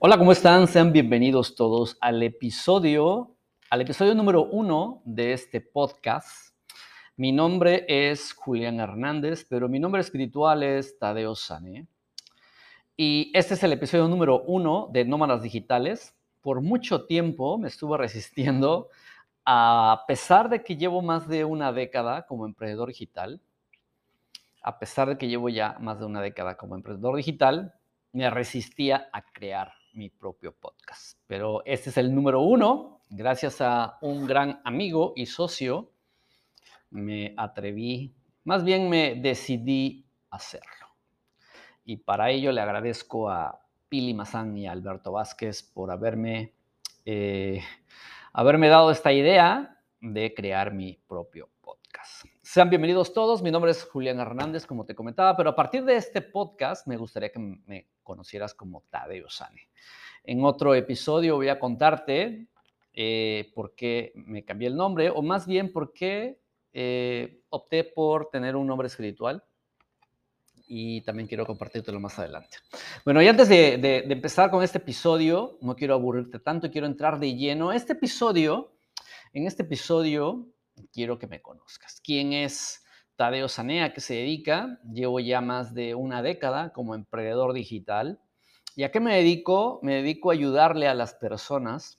Hola, ¿cómo están? Sean bienvenidos todos al episodio, al episodio número uno de este podcast. Mi nombre es Julián Hernández, pero mi nombre espiritual es Tadeo Sane. Y este es el episodio número uno de Nómadas Digitales. Por mucho tiempo me estuve resistiendo, a pesar de que llevo más de una década como emprendedor digital, a pesar de que llevo ya más de una década como emprendedor digital, me resistía a crear mi propio podcast. Pero este es el número uno. Gracias a un gran amigo y socio, me atreví, más bien me decidí hacerlo. Y para ello le agradezco a Pili Mazán y a Alberto Vázquez por haberme, eh, haberme dado esta idea de crear mi propio podcast. Sean bienvenidos todos, mi nombre es Julián Hernández, como te comentaba, pero a partir de este podcast me gustaría que me conocieras como Tadeo Sane. En otro episodio voy a contarte eh, por qué me cambié el nombre, o más bien por qué eh, opté por tener un nombre espiritual. Y también quiero compartírtelo más adelante. Bueno, y antes de, de empezar con este episodio, no quiero aburrirte tanto, quiero entrar de lleno. Este episodio, en este episodio, quiero que me conozcas. ¿Quién es Tadeo Sanea? ¿Qué se dedica? Llevo ya más de una década como emprendedor digital. ¿Y a qué me dedico? Me dedico a ayudarle a las personas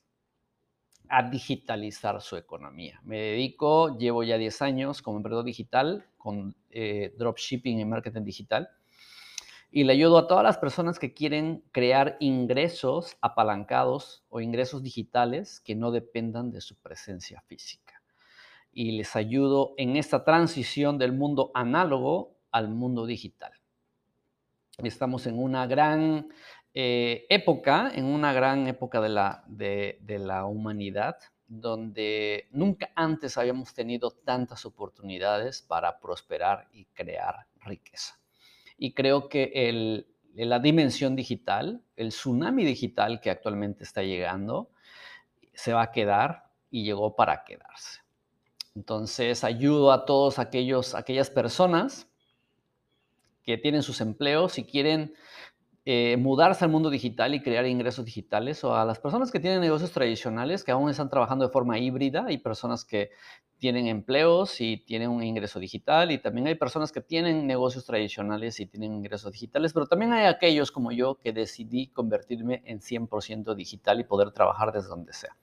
a digitalizar su economía. Me dedico, llevo ya 10 años como emprendedor digital, con eh, dropshipping y marketing digital, y le ayudo a todas las personas que quieren crear ingresos apalancados o ingresos digitales que no dependan de su presencia física y les ayudo en esta transición del mundo análogo al mundo digital. Estamos en una gran eh, época, en una gran época de la, humanidad, donde nunca antes habíamos tenido tantas oportunidades para prosperar y crear riqueza. Y creo que la dimensión digital, el tsunami digital que actualmente está llegando, se va a quedar y llegó para quedarse. Entonces, ayudo a todos aquellos, aquellas personas que tienen sus empleos y quieren eh, mudarse al mundo digital y crear ingresos digitales, o a las personas que tienen negocios tradicionales que aún están trabajando de forma híbrida, hay personas que tienen empleos y tienen un ingreso digital, y también hay personas que tienen negocios tradicionales y tienen ingresos digitales, pero también hay aquellos como yo que decidí convertirme en 100% digital y poder trabajar desde donde sea.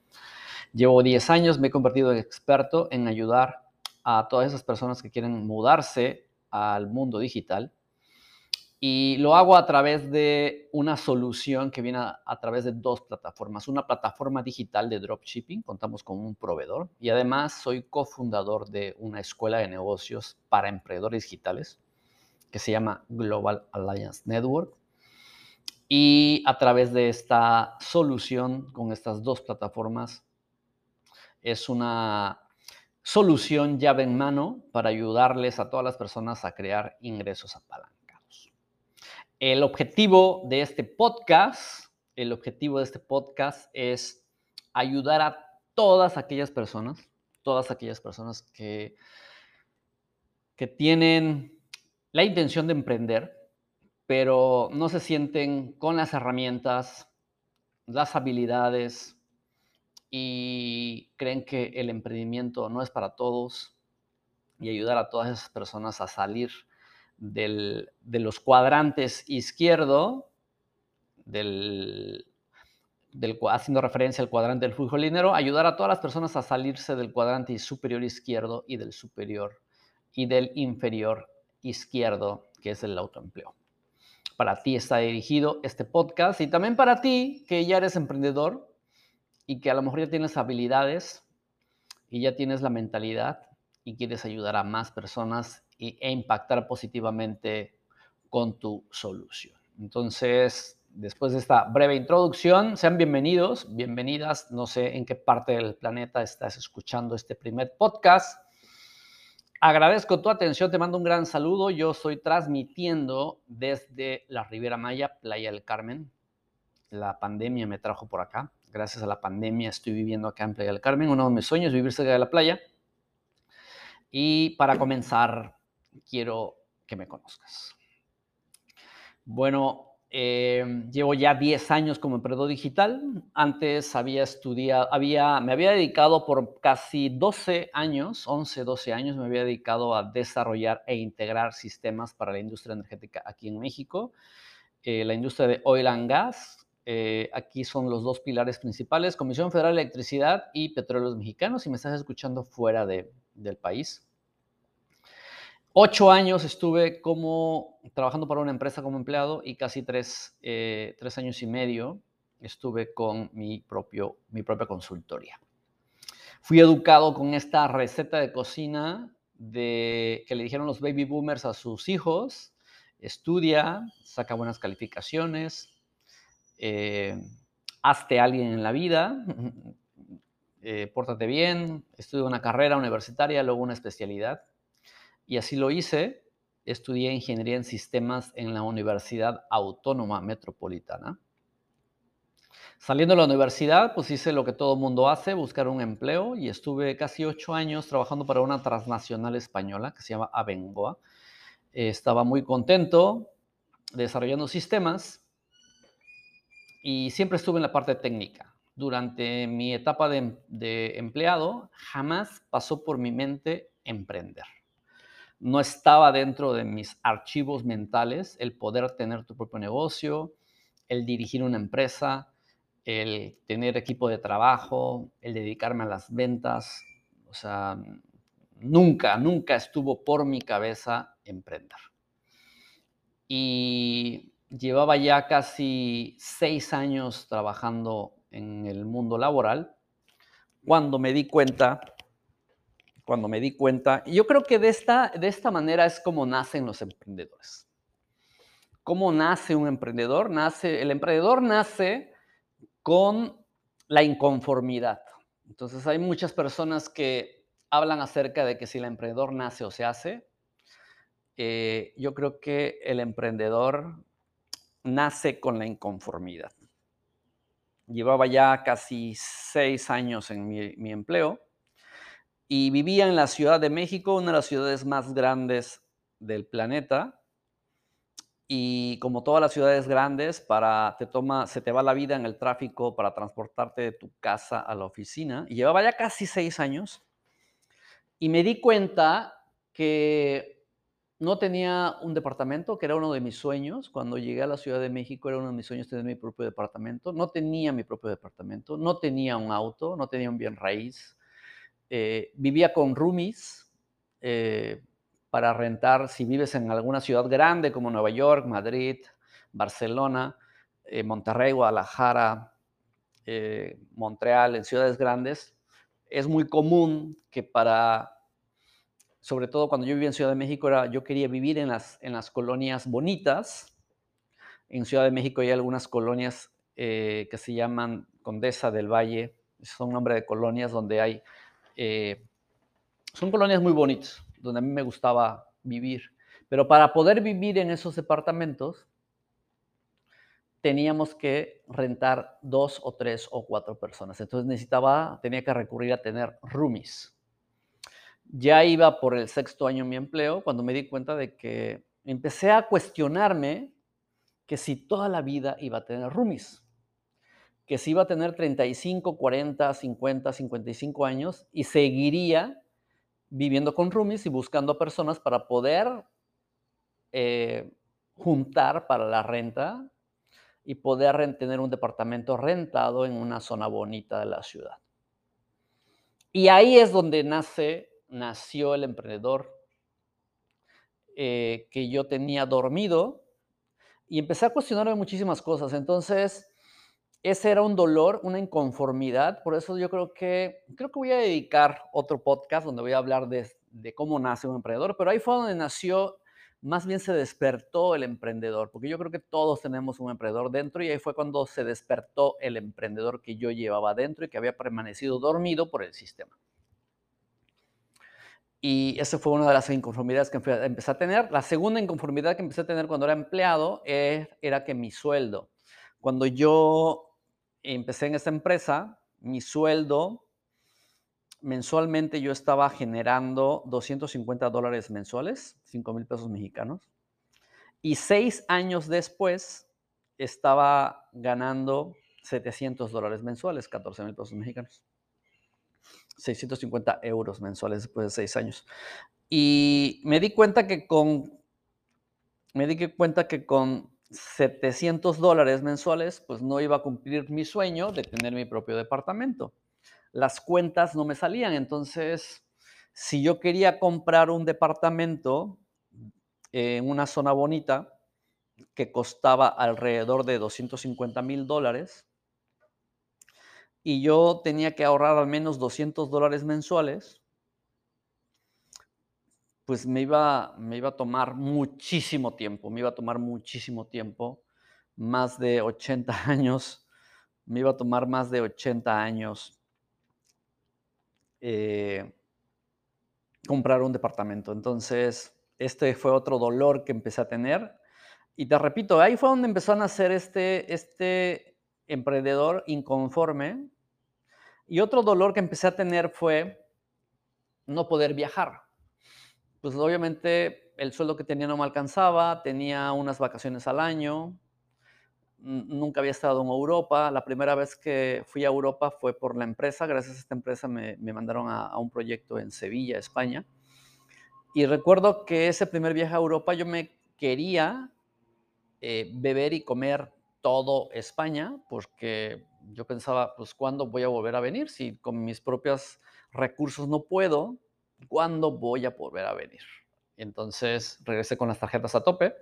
Llevo 10 años, me he convertido en experto en ayudar a todas esas personas que quieren mudarse al mundo digital. Y lo hago a través de una solución que viene a, través de dos plataformas. Una plataforma digital de dropshipping, contamos con un proveedor. Y además soy cofundador de una escuela de negocios para emprendedores digitales que se llama Global Alliance Network. Y a través de esta solución, con estas dos plataformas, es una solución llave en mano para ayudarles a todas las personas a crear ingresos apalancados. El objetivo de este podcast, el objetivo de este podcast es ayudar a todas aquellas personas, todas aquellas personas que, que tienen la intención de emprender, pero no se sienten con las herramientas, las habilidades, y creen que el emprendimiento no es para todos y ayudar a todas esas personas a salir de los cuadrantes izquierdo, del, haciendo referencia al cuadrante del flujo de dinero, ayudar a todas las personas a salirse del cuadrante superior izquierdo y del superior y del inferior izquierdo, que es el autoempleo. Para ti está dirigido este podcast y también para ti que ya eres emprendedor, y que a lo mejor ya tienes habilidades y ya tienes la mentalidad y quieres ayudar a más personas e impactar positivamente con tu solución. Entonces, después de esta breve introducción, sean bienvenidos, bienvenidas. No sé en qué parte del planeta estás escuchando este primer podcast. Agradezco tu atención, te mando un gran saludo. Yo estoy transmitiendo desde la Riviera Maya, Playa del Carmen. La pandemia me trajo por acá gracias a la pandemia estoy viviendo acá en Playa del Carmen. Uno de mis sueños es vivir cerca de la playa. Y para comenzar, quiero que me conozcas. Bueno, Em, llevo ya 10 años como emprendedor digital. Antes había estudiado, había, me había dedicado por casi 12 años, 11, 12 años, me había dedicado a desarrollar e integrar sistemas para la industria energética aquí en México. Eh, la industria de oil and gas. Eh, aquí son los dos pilares principales, Comisión Federal de Electricidad y Petróleos Mexicanos, si me estás escuchando fuera de, del país. Ocho años estuve como trabajando para una empresa como empleado y casi tres, eh, tres años y medio estuve con mi, propio, mi propia consultoría. Fui educado con esta receta de cocina de, que le dijeron los baby boomers a sus hijos, estudia, saca buenas calificaciones, eh, hazte alguien en la vida, eh, pórtate bien, estudia una carrera universitaria, luego una especialidad y así lo hice. Estudié ingeniería en sistemas en la Universidad Autónoma Metropolitana. Saliendo de la universidad, pues hice lo que todo mundo hace, buscar un empleo y estuve casi ocho años trabajando para una transnacional española que se llama Abengoa. estaba muy contento desarrollando sistemas y siempre estuve en la parte técnica. Durante mi etapa de empleado, jamás pasó por mi mente emprender no estaba dentro de mis archivos mentales el poder tener tu propio negocio, el dirigir una empresa, el tener equipo de trabajo, el dedicarme a las ventas. O sea, nunca, nunca estuvo por mi cabeza emprender. Y llevaba ya casi seis años trabajando en el mundo laboral cuando me di cuenta cuando me di cuenta. Yo creo que de esta, de esta manera es como nacen los emprendedores. ¿Cómo nace un emprendedor? Nace, el emprendedor nace con la inconformidad. Entonces hay muchas personas que hablan acerca de que si el emprendedor nace o se hace. Eh, yo creo que el emprendedor nace con la inconformidad. Llevaba ya casi seis años en mi, empleo y vivía en la Ciudad de México, una de las ciudades más grandes del planeta. Y como todas las ciudades grandes, para, te toma, se te va la vida en el tráfico para transportarte de tu casa a la oficina. Y llevaba ya casi seis años. Y me di cuenta que no tenía un departamento, que era uno de mis sueños. Cuando llegué a la Ciudad de México era uno de mis sueños tener mi propio departamento. No tenía mi propio departamento, no tenía un auto, no tenía un bien raíz eh, vivía con roomies eh, para rentar, si vives en alguna ciudad grande como Nueva York, Madrid, Barcelona, eh, Monterrey, Guadalajara, Montreal, en ciudades grandes, es muy común que para, sobre todo cuando yo vivía en Ciudad de México, era, yo quería vivir en las, en las colonias bonitas. En Ciudad de México hay algunas colonias que se llaman Condesa del Valle, son nombre de colonias donde hay eh, son colonias muy bonitas, donde a mí me gustaba vivir. Pero para poder vivir en esos departamentos, teníamos que rentar dos o tres o cuatro personas. Entonces necesitaba, tenía que recurrir a tener roomies. Ya iba por el sexto año en mi empleo cuando me di cuenta de que empecé a cuestionarme que si toda la vida iba a tener roomies que se iba a tener 35, 40, 50, 55 años y seguiría viviendo con roomies y buscando personas para poder eh, juntar para la renta y poder tener un departamento rentado en una zona bonita de la ciudad. Y ahí es donde nace, nació el emprendedor eh, que yo tenía dormido y empecé a cuestionarme muchísimas cosas. Entonces, ese era un dolor, una inconformidad. Por eso yo creo que, creo que voy a dedicar otro podcast donde voy a hablar de, cómo nace un emprendedor, pero ahí fue donde nació, más bien se despertó el emprendedor, porque yo creo que todos tenemos un emprendedor dentro y ahí fue cuando se despertó el emprendedor que yo llevaba dentro y que había permanecido dormido por el sistema. Y esa fue una de las inconformidades que empecé a tener. La segunda inconformidad que empecé a tener cuando era empleado era que mi sueldo, cuando yo empecé en esta empresa, mi sueldo mensualmente yo estaba generando 250 dólares mensuales, 5 mil pesos mexicanos. Y seis años después, estaba ganando 700 dólares mensuales, 14 mil pesos mexicanos. 650 euros mensuales después de seis años. Y me di cuenta que con, me di cuenta que con 700 dólares mensuales, pues no iba a cumplir mi sueño de tener mi propio departamento. Las cuentas no me salían, entonces, si yo quería comprar un departamento en una zona bonita que costaba alrededor de 250 mil dólares, y yo tenía que ahorrar al menos 200 dólares mensuales, pues me iba, me iba a tomar muchísimo tiempo, me iba a tomar muchísimo tiempo, más de 80 años, me iba a tomar más de 80 años eh, comprar un departamento. Entonces, este fue otro dolor que empecé a tener. Y te repito, ahí fue donde empezó a nacer este, este emprendedor inconforme y otro dolor que empecé a tener fue no poder viajar. Pues obviamente el sueldo que tenía no me alcanzaba, tenía unas vacaciones al año, nunca había estado en Europa. La primera vez que fui a Europa fue por la empresa. Gracias a esta empresa me, mandaron a, un proyecto en Sevilla, España. Y recuerdo que ese primer viaje a Europa yo me quería eh, beber y comer todo España, porque yo pensaba, pues, ¿cuándo voy a volver a venir? Si con mis propios recursos no puedo, ¿cuándo voy a volver a venir? entonces regresé con las tarjetas a tope,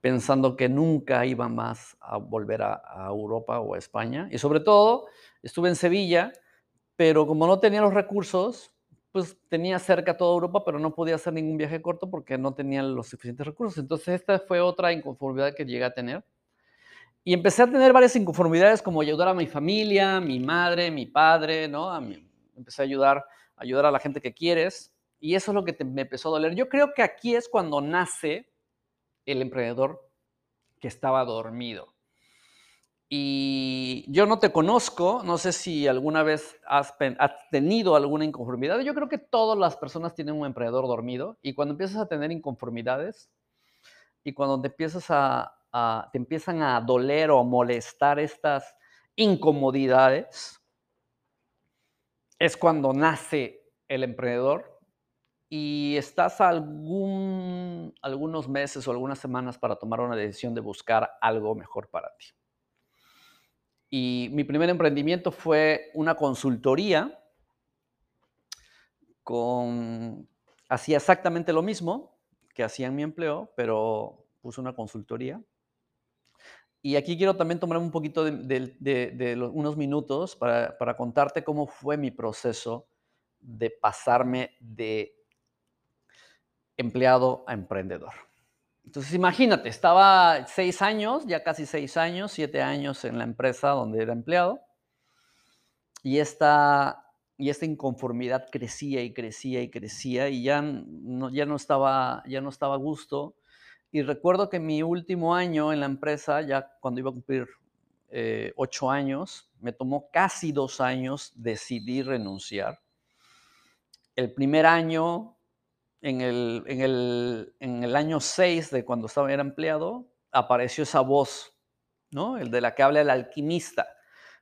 pensando que nunca iba más a volver a, Europa o a España. Y sobre todo, estuve en Sevilla, pero como no tenía los recursos, pues tenía cerca toda Europa, pero no podía hacer ningún viaje corto porque no tenía los suficientes recursos. Entonces esta fue otra inconformidad que llegué a tener y empecé a tener varias inconformidades como ayudar a mi familia, mi madre, mi padre, ¿no? A empecé a ayudar, ayudar a la gente que quieres. Y eso es lo que me empezó a doler. Yo creo que aquí es cuando nace el emprendedor que estaba dormido. Y yo no te conozco, no sé si alguna vez has, has, tenido alguna inconformidad. Yo creo que todas las personas tienen un emprendedor dormido y cuando empiezas a tener inconformidades y cuando te empiezas a, te empiezan a doler o molestar estas incomodidades, es cuando nace el emprendedor y estás algún, algunos meses o algunas semanas para tomar una decisión de buscar algo mejor para ti. Y mi primer emprendimiento fue una consultoría con, hacía exactamente lo mismo que hacía en mi empleo, pero puse una consultoría y aquí quiero también tomar un poquito de, unos minutos para, contarte cómo fue mi proceso de pasarme de empleado a emprendedor. Entonces imagínate, estaba seis años, ya casi seis años, siete años en la empresa donde era empleado, y esta, y esta inconformidad crecía y crecía y crecía, y ya no, ya no, estaba, ya no estaba a gusto y recuerdo que mi último año en la empresa, ya cuando iba a cumplir eh, ocho años, me tomó casi dos años decidir renunciar. El primer año, en el, año seis de cuando estaba era empleado, apareció esa voz, ¿no? El de la que habla el alquimista.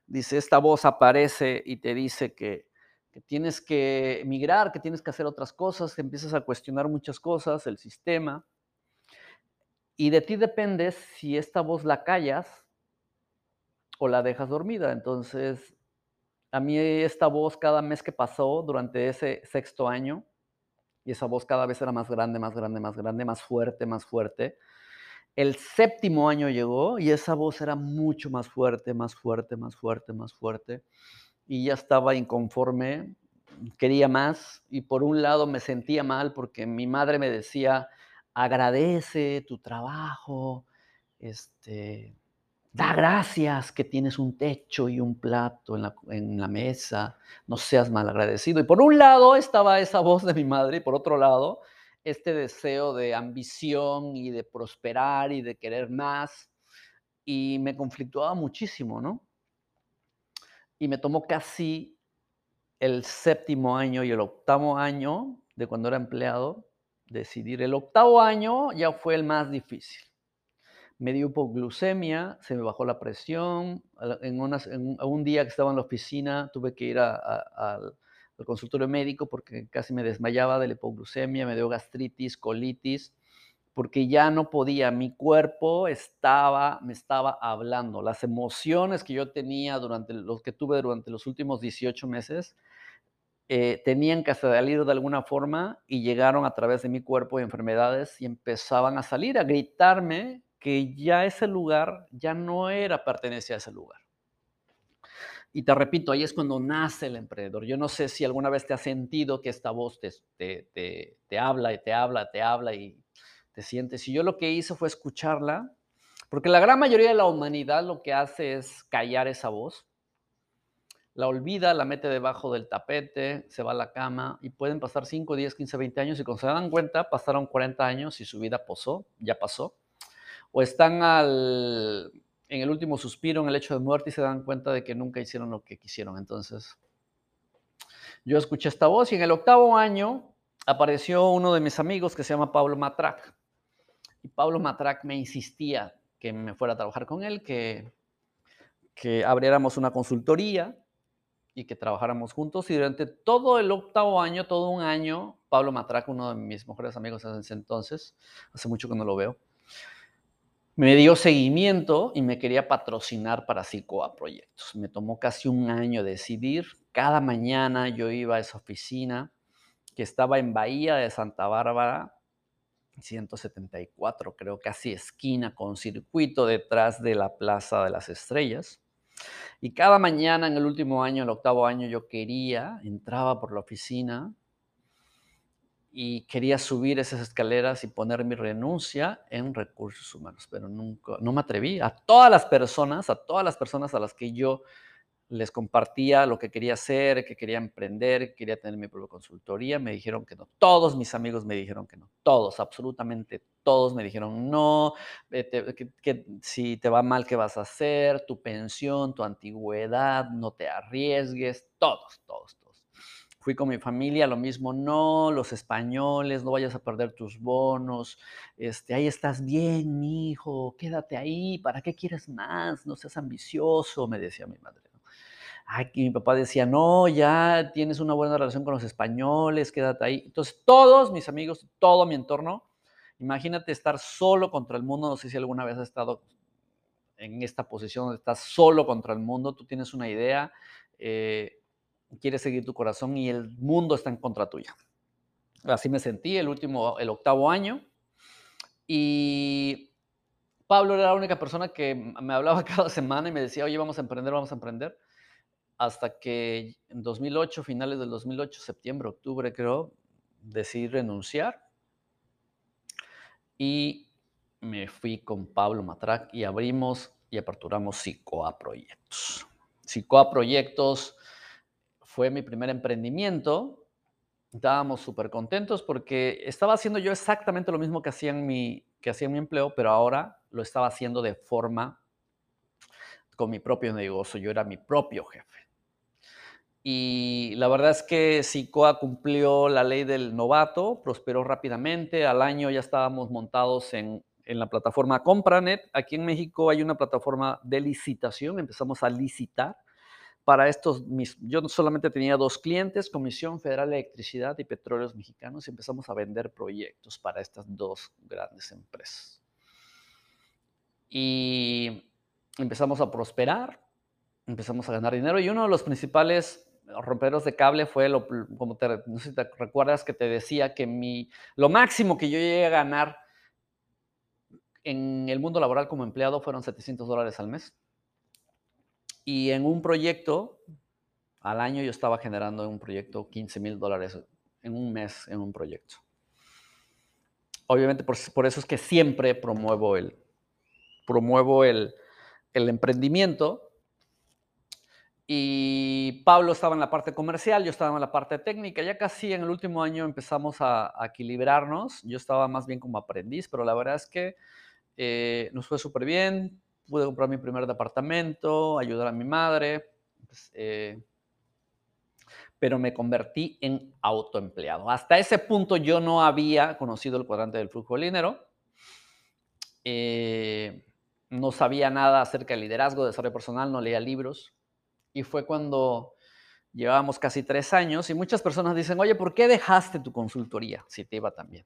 Dice, esta voz aparece y te dice que, que tienes que emigrar, que tienes que hacer otras cosas, que empiezas a cuestionar muchas cosas, el sistema. Y de ti depende si esta voz la callas o la dejas dormida. Entonces, a mí esta voz cada mes que pasó durante ese sexto año, y esa voz cada vez era más grande, más grande, más grande, más fuerte, más fuerte. El séptimo año llegó y esa voz era mucho más fuerte, más fuerte, más fuerte, más fuerte. Y ya estaba inconforme, quería más. Y por un lado me sentía mal porque mi madre me decía, agradece tu trabajo, este, da gracias que tienes un techo y un plato en la, mesa, no seas mal agradecido. Y por un lado estaba esa voz de mi madre y por otro lado este deseo de ambición y de prosperar y de querer más. Y me conflictuaba muchísimo, ¿no? Y me tomó casi el séptimo año y el octavo año de cuando era empleado decidir. El octavo año ya fue el más difícil, me dio hipoglucemia, se me bajó la presión. En, un día que estaba en la oficina tuve que ir al consultorio médico porque casi me desmayaba de la hipoglucemia, me dio gastritis, colitis, porque ya no podía, mi cuerpo estaba, me estaba hablando. Las emociones que yo tenía durante los que tuve durante los últimos 18 meses eh, tenían que salir de alguna forma y llegaron a través de mi cuerpo y enfermedades y empezaban a salir, a gritarme que ya ese lugar ya no era pertenencia a ese lugar. Y te repito, ahí es cuando nace el emprendedor. Yo no sé si alguna vez te has sentido que esta voz te, te, te, habla y te habla, te habla y te sientes. Y yo lo que hice fue escucharla, porque la gran mayoría de la humanidad lo que hace es callar esa voz la olvida, la mete debajo del tapete, se va a la cama y pueden pasar 5, 10, 15, 20 años y cuando se dan cuenta pasaron 40 años y su vida pasó, ya pasó. O están al, en el último suspiro, en el hecho de muerte y se dan cuenta de que nunca hicieron lo que quisieron. Entonces, yo escuché esta voz y en el octavo año apareció uno de mis amigos que se llama Pablo Matrac. Y Pablo Matrac me insistía que me fuera a trabajar con él, que, que abriéramos una consultoría y que trabajáramos juntos. Y durante todo el octavo año, todo un año, Pablo Matraca, uno de mis mejores amigos en ese entonces, hace mucho que no lo veo, me dio seguimiento y me quería patrocinar para Psicoa Proyectos. Me tomó casi un año decidir. Cada mañana yo iba a esa oficina que estaba en Bahía de Santa Bárbara, 174, creo, casi esquina con circuito detrás de la Plaza de las Estrellas. Y cada mañana en el último año, el octavo año, yo quería, entraba por la oficina y quería subir esas escaleras y poner mi renuncia en recursos humanos, pero nunca, no me atreví. A todas las personas, a todas las personas a las que yo les compartía lo que quería hacer, que quería emprender, que quería tener mi propia consultoría, me dijeron que no. Todos mis amigos me dijeron que no. Todos, absolutamente todos me dijeron no, que, si te va mal, ¿qué vas a hacer? Tu pensión, tu antigüedad, no te arriesgues. Todos, todos, todos. Fui con mi familia, lo mismo, no, los españoles, no vayas a perder tus bonos, este, ahí estás bien, hijo, quédate ahí, ¿para qué quieres más? No seas ambicioso, me decía mi madre aquí mi papá decía, no, ya tienes una buena relación con los españoles, quédate ahí. Entonces, todos mis amigos, todo mi entorno, imagínate estar solo contra el mundo, no sé si alguna vez has estado en esta posición donde estás solo contra el mundo, tú tienes una idea, eh, quieres seguir tu corazón y el mundo está en contra tuya. Así me sentí el último, el octavo año. Y Pablo era la única persona que me hablaba cada semana y me decía, oye, vamos a emprender, vamos a emprender hasta que en 2008, finales del 2008, septiembre, octubre creo, decidí renunciar y me fui con Pablo Matrac y abrimos y aperturamos Psicoa Proyectos. Psicoa Proyectos fue mi primer emprendimiento. Estábamos súper contentos porque estaba haciendo yo exactamente lo mismo que hacía, en mi, que hacía en mi empleo, pero ahora lo estaba haciendo de forma con mi propio negocio. Yo era mi propio jefe. Y la verdad es que SICOA cumplió la ley del novato, prosperó rápidamente. Al año ya estábamos montados en, en la plataforma Compranet. Aquí en México hay una plataforma de licitación, empezamos a licitar para estos, mis, yo solamente tenía dos clientes, Comisión Federal de Electricidad y Petróleos Mexicanos, y empezamos a vender proyectos para estas dos grandes empresas. Y empezamos a prosperar, empezamos a ganar dinero, y uno de los principales romperos de cable fue lo, como te, recuerdas que te decía que mi, lo máximo que yo llegué a ganar en el mundo laboral como empleado fueron 700 dólares al mes. Y en un proyecto, al año yo estaba generando en un proyecto 15 mil dólares en un mes en un proyecto. Obviamente por, por, eso es que siempre promuevo el, promuevo el, el emprendimiento y Pablo estaba en la parte comercial, yo estaba en la parte técnica. Ya casi en el último año empezamos a, equilibrarnos. Yo estaba más bien como aprendiz, pero la verdad es que eh, nos fue súper bien. Pude comprar mi primer departamento, ayudar a mi madre. Pues, eh, pero me convertí en autoempleado. Hasta ese punto yo no había conocido el cuadrante del flujo del dinero. Eh, no sabía nada acerca del liderazgo, de desarrollo personal, no leía libros. Y fue cuando llevábamos casi tres años y muchas personas dicen, oye, ¿por qué dejaste tu consultoría si te iba tan bien?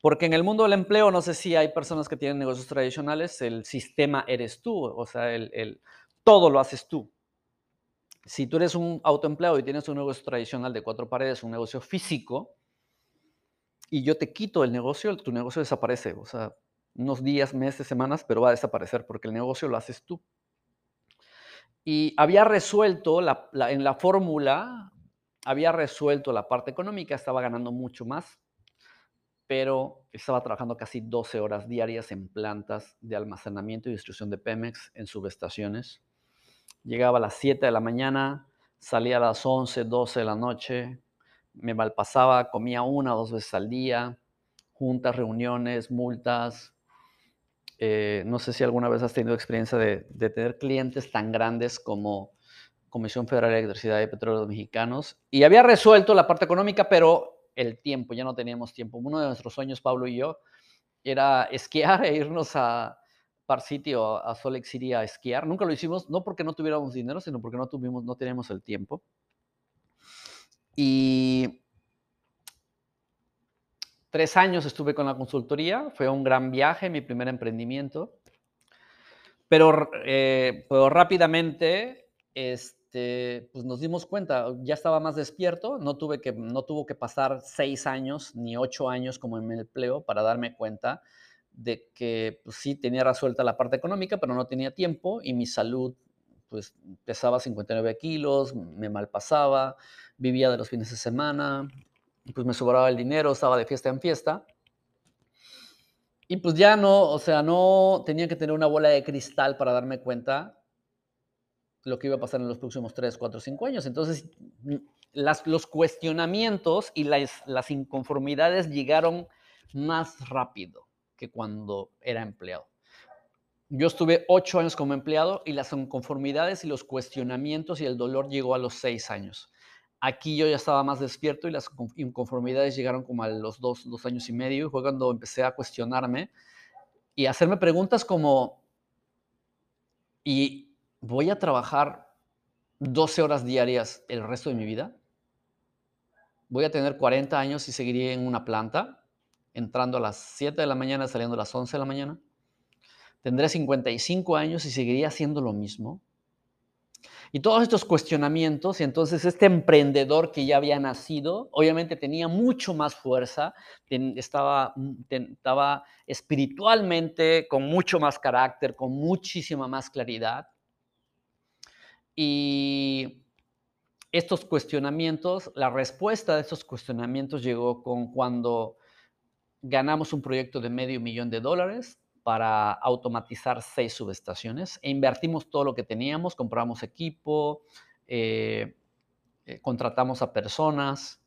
Porque en el mundo del empleo, no sé si hay personas que tienen negocios tradicionales, el sistema eres tú, o sea, el, todo lo haces tú. Si tú eres un autoempleado y tienes un negocio tradicional de cuatro paredes, un negocio físico, y yo te quito el negocio, tu negocio desaparece. O sea, unos días, meses, semanas, pero va a desaparecer porque el negocio lo haces tú. Y había resuelto en la fórmula, había resuelto la parte económica, estaba ganando mucho más, pero estaba trabajando casi 12 horas diarias en plantas de almacenamiento y distribución de Pemex en subestaciones. Llegaba a las 7 de la mañana, salía a las 11, 12 de la noche, me malpasaba, comía una o dos veces al día, juntas, reuniones, multas. Eh, no sé si alguna vez has tenido experiencia de, tener clientes tan grandes como Comisión Federal de Electricidad y Petróleo Mexicanos. Y había resuelto la parte económica, pero el tiempo, ya no teníamos tiempo. Uno de nuestros sueños, Pablo y yo, era esquiar e irnos a Par Sitio, a Salt City a esquiar. Nunca lo hicimos, no porque no tuviéramos dinero, sino porque no tuvimos, no teníamos el tiempo. Y tres años estuve con la consultoría, fue un gran viaje, mi primer emprendimiento. Pero, eh, pero rápidamente este, pues nos dimos cuenta, ya estaba más despierto, no, tuve que, no tuvo que pasar seis años ni ocho años como en el empleo para darme cuenta de que pues, sí tenía resuelta la parte económica, pero no tenía tiempo y mi salud pues pesaba 59 kilos, me malpasaba, vivía de los fines de semana, pues me sobraba el dinero, estaba de fiesta en fiesta. Y pues ya no, o sea, no tenía que tener una bola de cristal para darme cuenta lo que iba a pasar en los próximos 3, 4, 5 años. Entonces, las, los cuestionamientos y las, las inconformidades llegaron más rápido que cuando era empleado. Yo estuve ocho años como empleado y las inconformidades y los cuestionamientos y el dolor llegó a los seis años. Aquí yo ya estaba más despierto y las inconformidades llegaron como a los dos, dos años y medio y fue cuando empecé a cuestionarme y hacerme preguntas como, ¿y voy a trabajar 12 horas diarias el resto de mi vida? ¿Voy a tener 40 años y seguiría en una planta, entrando a las 7 de la mañana, saliendo a las 11 de la mañana? ¿Tendré 55 años y seguiría haciendo lo mismo? Y todos estos cuestionamientos, y entonces este emprendedor que ya había nacido, obviamente tenía mucho más fuerza, estaba, mm, estaba espiritualmente con mucho más carácter, con muchísima más claridad. Y estos cuestionamientos, la respuesta de estos cuestionamientos llegó con cuando ganamos un proyecto de medio millón de dólares para automatizar seis subestaciones e invertimos todo lo que teníamos, compramos equipo, eh, eh, contratamos a personas,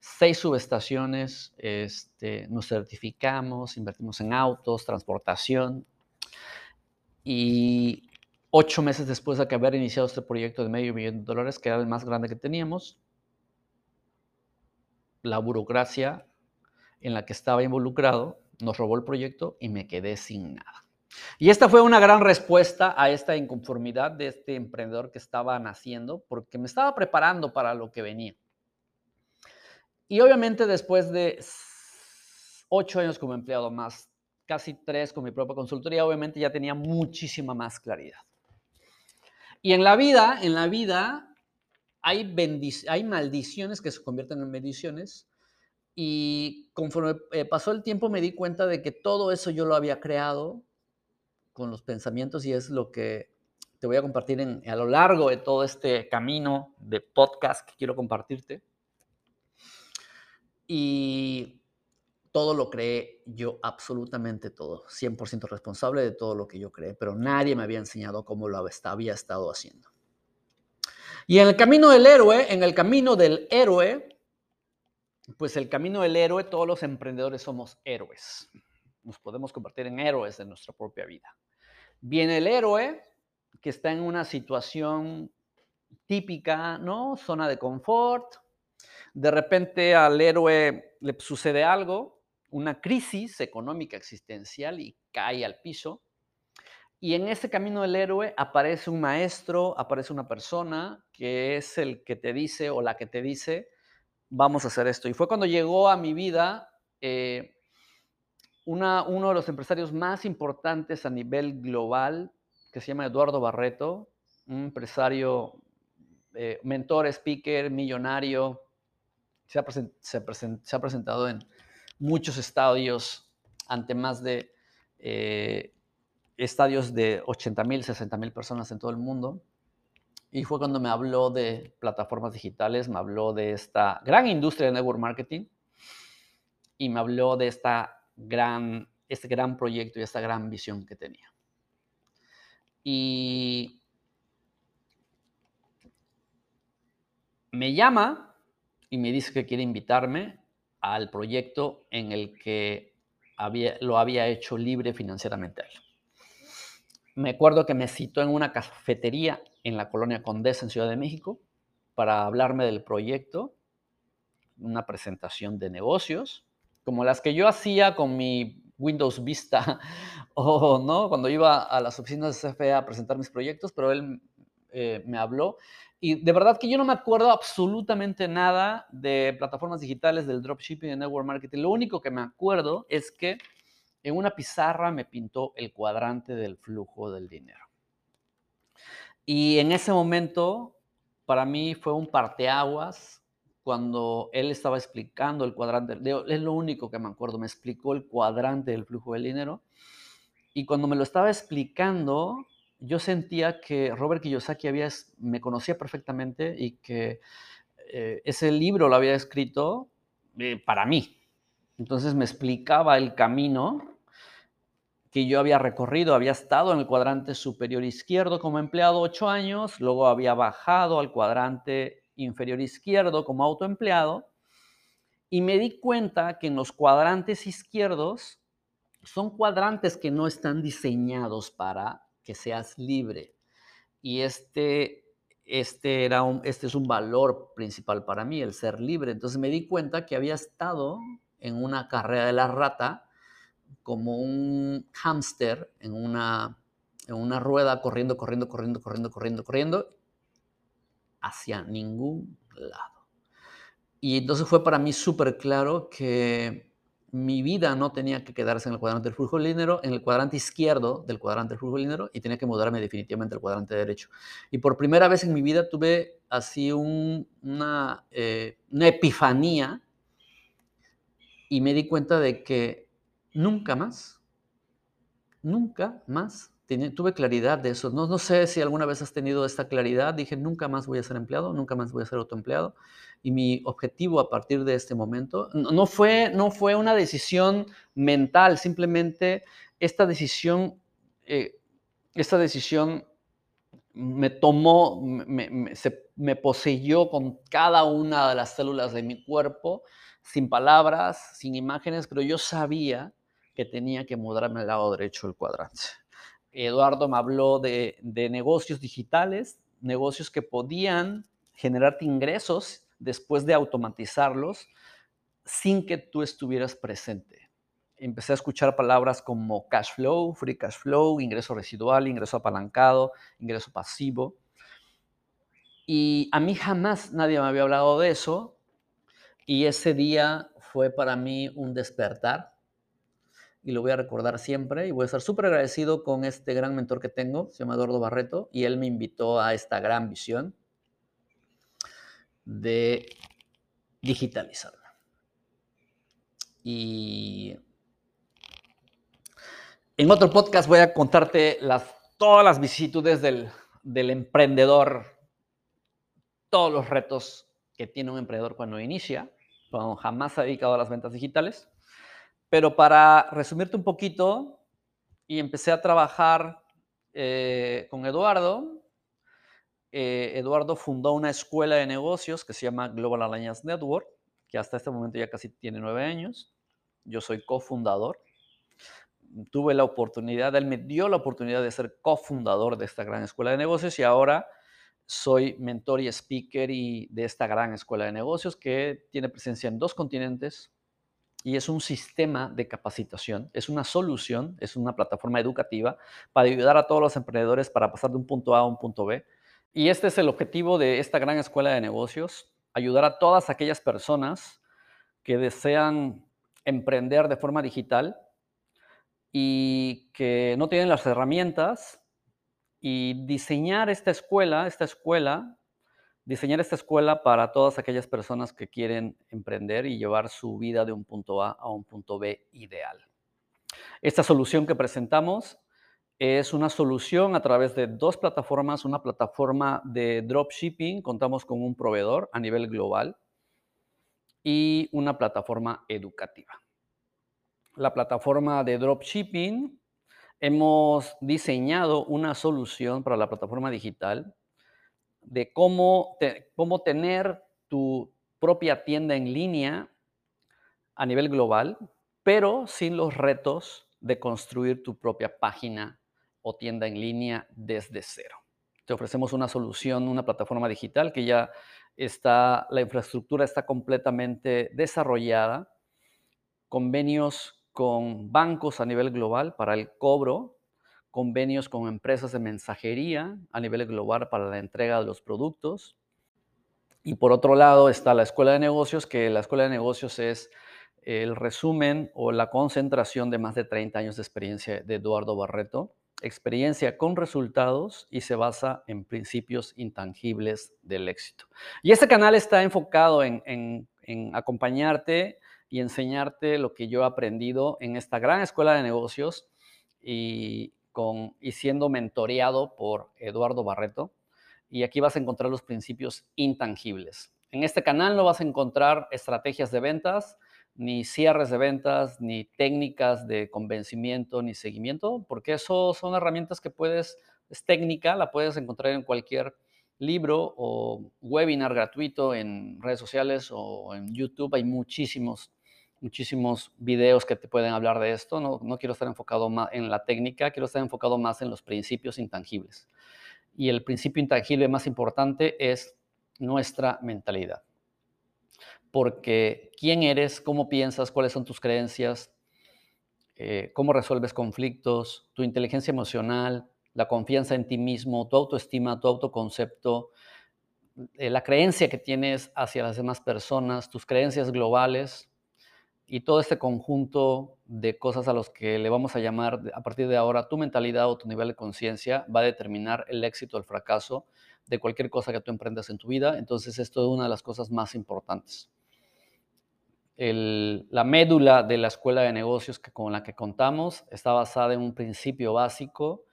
seis subestaciones, este, nos certificamos, invertimos en autos, transportación y ocho meses después de que haber iniciado este proyecto de medio millón de dólares, que era el más grande que teníamos, la burocracia en la que estaba involucrado nos robó el proyecto y me quedé sin nada. Y esta fue una gran respuesta a esta inconformidad de este emprendedor que estaba naciendo, porque me estaba preparando para lo que venía. Y obviamente después de ocho años como empleado, más casi tres con mi propia consultoría, obviamente ya tenía muchísima más claridad. Y en la vida, en la vida hay, hay maldiciones que se convierten en bendiciones y conforme eh, pasó el tiempo me di cuenta de que todo eso yo lo había creado con los pensamientos y es lo que te voy a compartir en, a lo largo de todo este camino de podcast que quiero compartirte. Y todo lo creé yo, absolutamente todo, 100% responsable de todo lo que yo creé, pero nadie me había enseñado cómo lo había estado haciendo. Y en el camino del héroe, en el camino del héroe, pues el camino del héroe, todos los emprendedores somos héroes. Nos podemos convertir en héroes de nuestra propia vida. Viene el héroe que está en una situación típica, ¿no? Zona de confort. De repente al héroe le sucede algo, una crisis económica existencial y cae al piso. Y en ese camino del héroe aparece un maestro, aparece una persona que es el que te dice o la que te dice, vamos a hacer esto. Y fue cuando llegó a mi vida eh, uno de los empresarios más importantes a nivel global, que se llama Eduardo Barreto, un empresario, eh, mentor, speaker, millonario. Se ha, se, ha presentado en muchos estadios ante más de eh, estadios de 80 mil, 60 mil personas en todo el mundo. Y fue cuando me habló de plataformas digitales, me habló de esta gran industria de network marketing y me habló de esta gran, este gran proyecto y esta gran visión que tenía. Y me llama y me dice que quiere invitarme al proyecto en el que había, lo había hecho libre financieramente me acuerdo que me citó en una cafetería en la colonia Condesa en Ciudad de México para hablarme del proyecto, una presentación de negocios, como las que yo hacía con mi Windows Vista o no, cuando iba a las oficinas de CFE a presentar mis proyectos, pero él eh, me habló y de verdad que yo no me acuerdo absolutamente nada de plataformas digitales, del dropshipping, de network marketing. Lo único que me acuerdo es que en una pizarra me pintó el cuadrante del flujo del dinero. Y en ese momento, para mí fue un parteaguas cuando él estaba explicando el cuadrante. Es lo único que me acuerdo, me explicó el cuadrante del flujo del dinero. Y cuando me lo estaba explicando, yo sentía que Robert Kiyosaki había, me conocía perfectamente y que eh, ese libro lo había escrito eh, para mí. Entonces me explicaba el camino que yo había recorrido, había estado en el cuadrante superior izquierdo como empleado ocho años, luego había bajado al cuadrante inferior izquierdo como autoempleado y me di cuenta que en los cuadrantes izquierdos son cuadrantes que no están diseñados para que seas libre. Y este, este, era un, este es un valor principal para mí, el ser libre. Entonces me di cuenta que había estado en una carrera de la rata como un hámster en una, en una rueda corriendo, corriendo, corriendo, corriendo, corriendo, corriendo, hacia ningún lado. Y entonces fue para mí súper claro que mi vida no tenía que quedarse en el cuadrante del flujo dinero, en el cuadrante izquierdo del cuadrante del flujo dinero, y tenía que mudarme definitivamente al cuadrante derecho. Y por primera vez en mi vida tuve así una, eh, una epifanía y me di cuenta de que nunca más, nunca más tuve claridad de eso. No, no sé si alguna vez has tenido esta claridad. Dije, nunca más voy a ser empleado, nunca más voy a ser autoempleado. Y mi objetivo a partir de este momento no fue, no fue una decisión mental, simplemente esta decisión, eh, esta decisión me tomó, me, me poseyó con cada una de las células de mi cuerpo, sin palabras, sin imágenes, pero yo sabía que tenía que mudarme al lado derecho del cuadrante. Eduardo me habló de, negocios digitales, negocios que podían generarte ingresos después de automatizarlos sin que tú estuvieras presente. Empecé a escuchar palabras como cash flow, free cash flow, ingreso residual, ingreso apalancado, ingreso pasivo. Y a mí jamás nadie me había hablado de eso. Y ese día fue para mí un despertar y lo voy a recordar siempre y voy a estar súper agradecido con este gran mentor que tengo, se llama Eduardo Barreto, y él me invitó a esta gran visión de digitalizarla. Y en otro podcast voy a contarte las, todas las vicisitudes del, emprendedor, todos los retos que tiene un emprendedor cuando inicia, cuando jamás ha dedicado a las ventas digitales pero para resumirte un poquito, y empecé a trabajar eh, con Eduardo. Eh, Eduardo fundó una escuela de negocios que se llama Global Alliance Network, que hasta este momento ya casi tiene nueve años. Yo soy cofundador. Tuve la oportunidad, él me dio la oportunidad de ser cofundador de esta gran escuela de negocios y ahora soy mentor y speaker y de esta gran escuela de negocios que tiene presencia en dos continentes, y es un sistema de capacitación, es una solución, es una plataforma educativa para ayudar a todos los emprendedores para pasar de un punto A a un punto B. Y este es el objetivo de esta gran escuela de negocios, ayudar a todas aquellas personas que desean emprender de forma digital y que no tienen las herramientas y diseñar esta escuela, esta escuela diseñar esta escuela para todas aquellas personas que quieren emprender y llevar su vida de un punto A a un punto B ideal. Esta solución que presentamos es una solución a través de dos plataformas, una plataforma de dropshipping, contamos con un proveedor a nivel global, y una plataforma educativa. La plataforma de dropshipping, hemos diseñado una solución para la plataforma digital de cómo, cómo tener tu propia tienda en línea a nivel global, pero sin los retos de construir tu propia página o tienda en línea desde cero. Te ofrecemos una solución, una plataforma digital que ya está, la infraestructura está completamente desarrollada, convenios con bancos a nivel global para el cobro convenios con empresas de mensajería a nivel global para la entrega de los productos. Y por otro lado está la escuela de negocios, que la escuela de negocios es el resumen o la concentración de más de 30 años de experiencia de Eduardo Barreto, experiencia con resultados y se basa en principios intangibles del éxito. Y este canal está enfocado en, acompañarte y enseñarte lo que yo he aprendido en esta gran escuela de negocios y, y siendo mentoreado por Eduardo Barreto. Y aquí vas a encontrar los principios intangibles. En este canal no vas a encontrar estrategias de ventas, ni cierres de ventas, ni técnicas de convencimiento, ni seguimiento, porque eso son herramientas que puedes, es técnica, la puedes encontrar en cualquier libro o webinar gratuito en redes sociales o en YouTube. Hay muchísimos muchísimos videos que te pueden hablar de esto. No, no quiero estar enfocado más en la técnica, quiero estar enfocado más en los principios intangibles. Y el principio intangible más importante es nuestra mentalidad. Porque quién eres, cómo piensas, cuáles son tus creencias, eh, cómo resuelves conflictos, tu inteligencia emocional, la confianza en ti mismo, tu autoestima, tu autoconcepto, eh, la creencia que tienes hacia las demás personas, tus creencias globales, y todo este conjunto de cosas a los que le vamos a llamar a partir de ahora tu mentalidad o tu nivel de conciencia va a determinar el éxito o el fracaso de cualquier cosa que tú emprendas en tu vida. Entonces esto es una de las cosas más importantes. la médula de la escuela de negocios que, con la que contamos está basada en un principio básico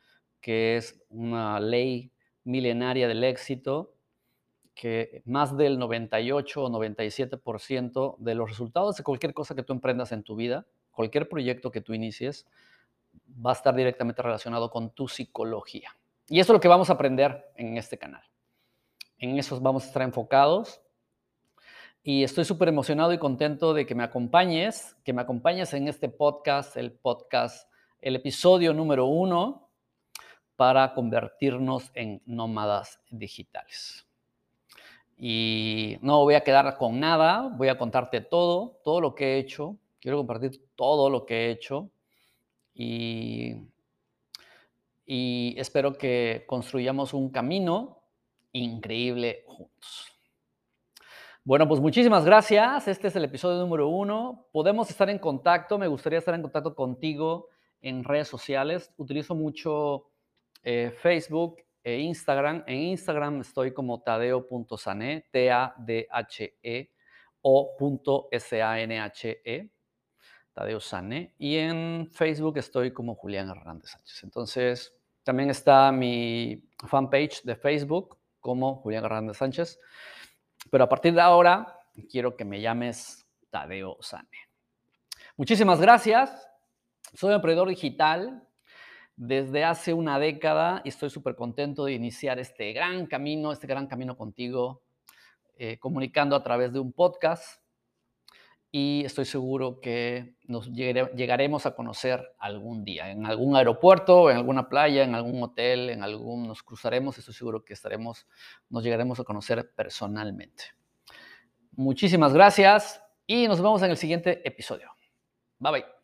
que es una ley milenaria del éxito que más del 98 o 97% de los resultados de cualquier cosa que tú emprendas en tu vida, cualquier proyecto que tú inicies, va a estar directamente relacionado con tu psicología. Y eso es lo que vamos a aprender en este canal. En eso vamos a estar enfocados. Y estoy súper emocionado y contento de que me acompañes, que me acompañes en este podcast, el podcast, el episodio número uno, para convertirnos en nómadas digitales y no voy a quedar con nada, voy a contarte todo, todo lo que he hecho, quiero compartir todo lo que he hecho y, y espero que construyamos un camino increíble juntos. Bueno, pues muchísimas gracias. Este es el episodio número uno. Podemos estar en contacto. Me gustaría estar en contacto contigo en redes sociales. Utilizo mucho eh, Facebook e Instagram. En Instagram estoy como tadeo.sane, T-A-D-H-E o S-A-N-H-E, Tadeo Sane. Y en Facebook estoy como Julián Hernández Sánchez. Entonces, también está mi fanpage de Facebook como Julián Hernández Sánchez. Pero a partir de ahora, quiero que me llames Tadeo Sane. Muchísimas gracias. Soy emprendedor digital desde hace una década y estoy súper contento de iniciar este gran camino, este gran camino contigo, eh, comunicando a través de un podcast y estoy seguro que nos llegaremos a conocer algún día, en algún aeropuerto, en alguna playa, en algún hotel, en algún, nos cruzaremos, estoy seguro que estaremos, nos llegaremos a conocer personalmente. Muchísimas gracias y nos vemos en el siguiente episodio. Bye bye.